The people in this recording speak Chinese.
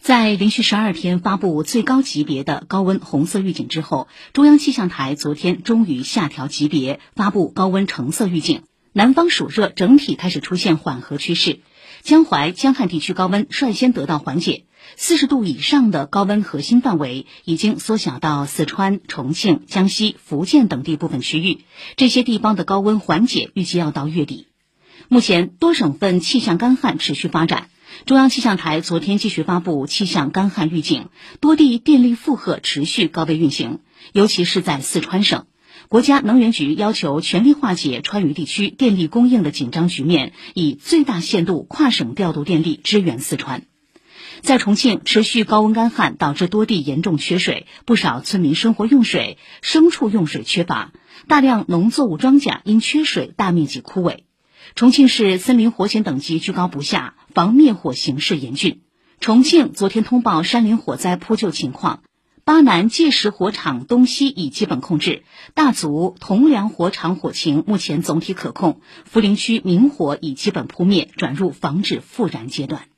在连续十二天发布最高级别的高温红色预警之后，中央气象台昨天终于下调级别，发布高温橙色预警。南方暑热整体开始出现缓和趋势，江淮、江汉地区高温率先得到缓解，四十度以上的高温核心范围已经缩小到四川、重庆、江西、福建等地部分区域。这些地方的高温缓解预计要到月底。目前多省份气象干旱持续发展。中央气象台昨天继续发布气象干旱预警，多地电力负荷持续高位运行，尤其是在四川省，国家能源局要求全力化解川渝地区电力供应的紧张局面，以最大限度跨省调度电力支援四川。在重庆，持续高温干旱导致多地严重缺水，不少村民生活用水、牲畜用水缺乏，大量农作物庄稼因缺水大面积枯萎。重庆市森林火险等级居高不下，防灭火形势严峻。重庆昨天通报山林火灾扑救情况：巴南界石火场东西已基本控制，大足铜梁火场火情目前总体可控，涪陵区明火已基本扑灭，转入防止复燃阶段。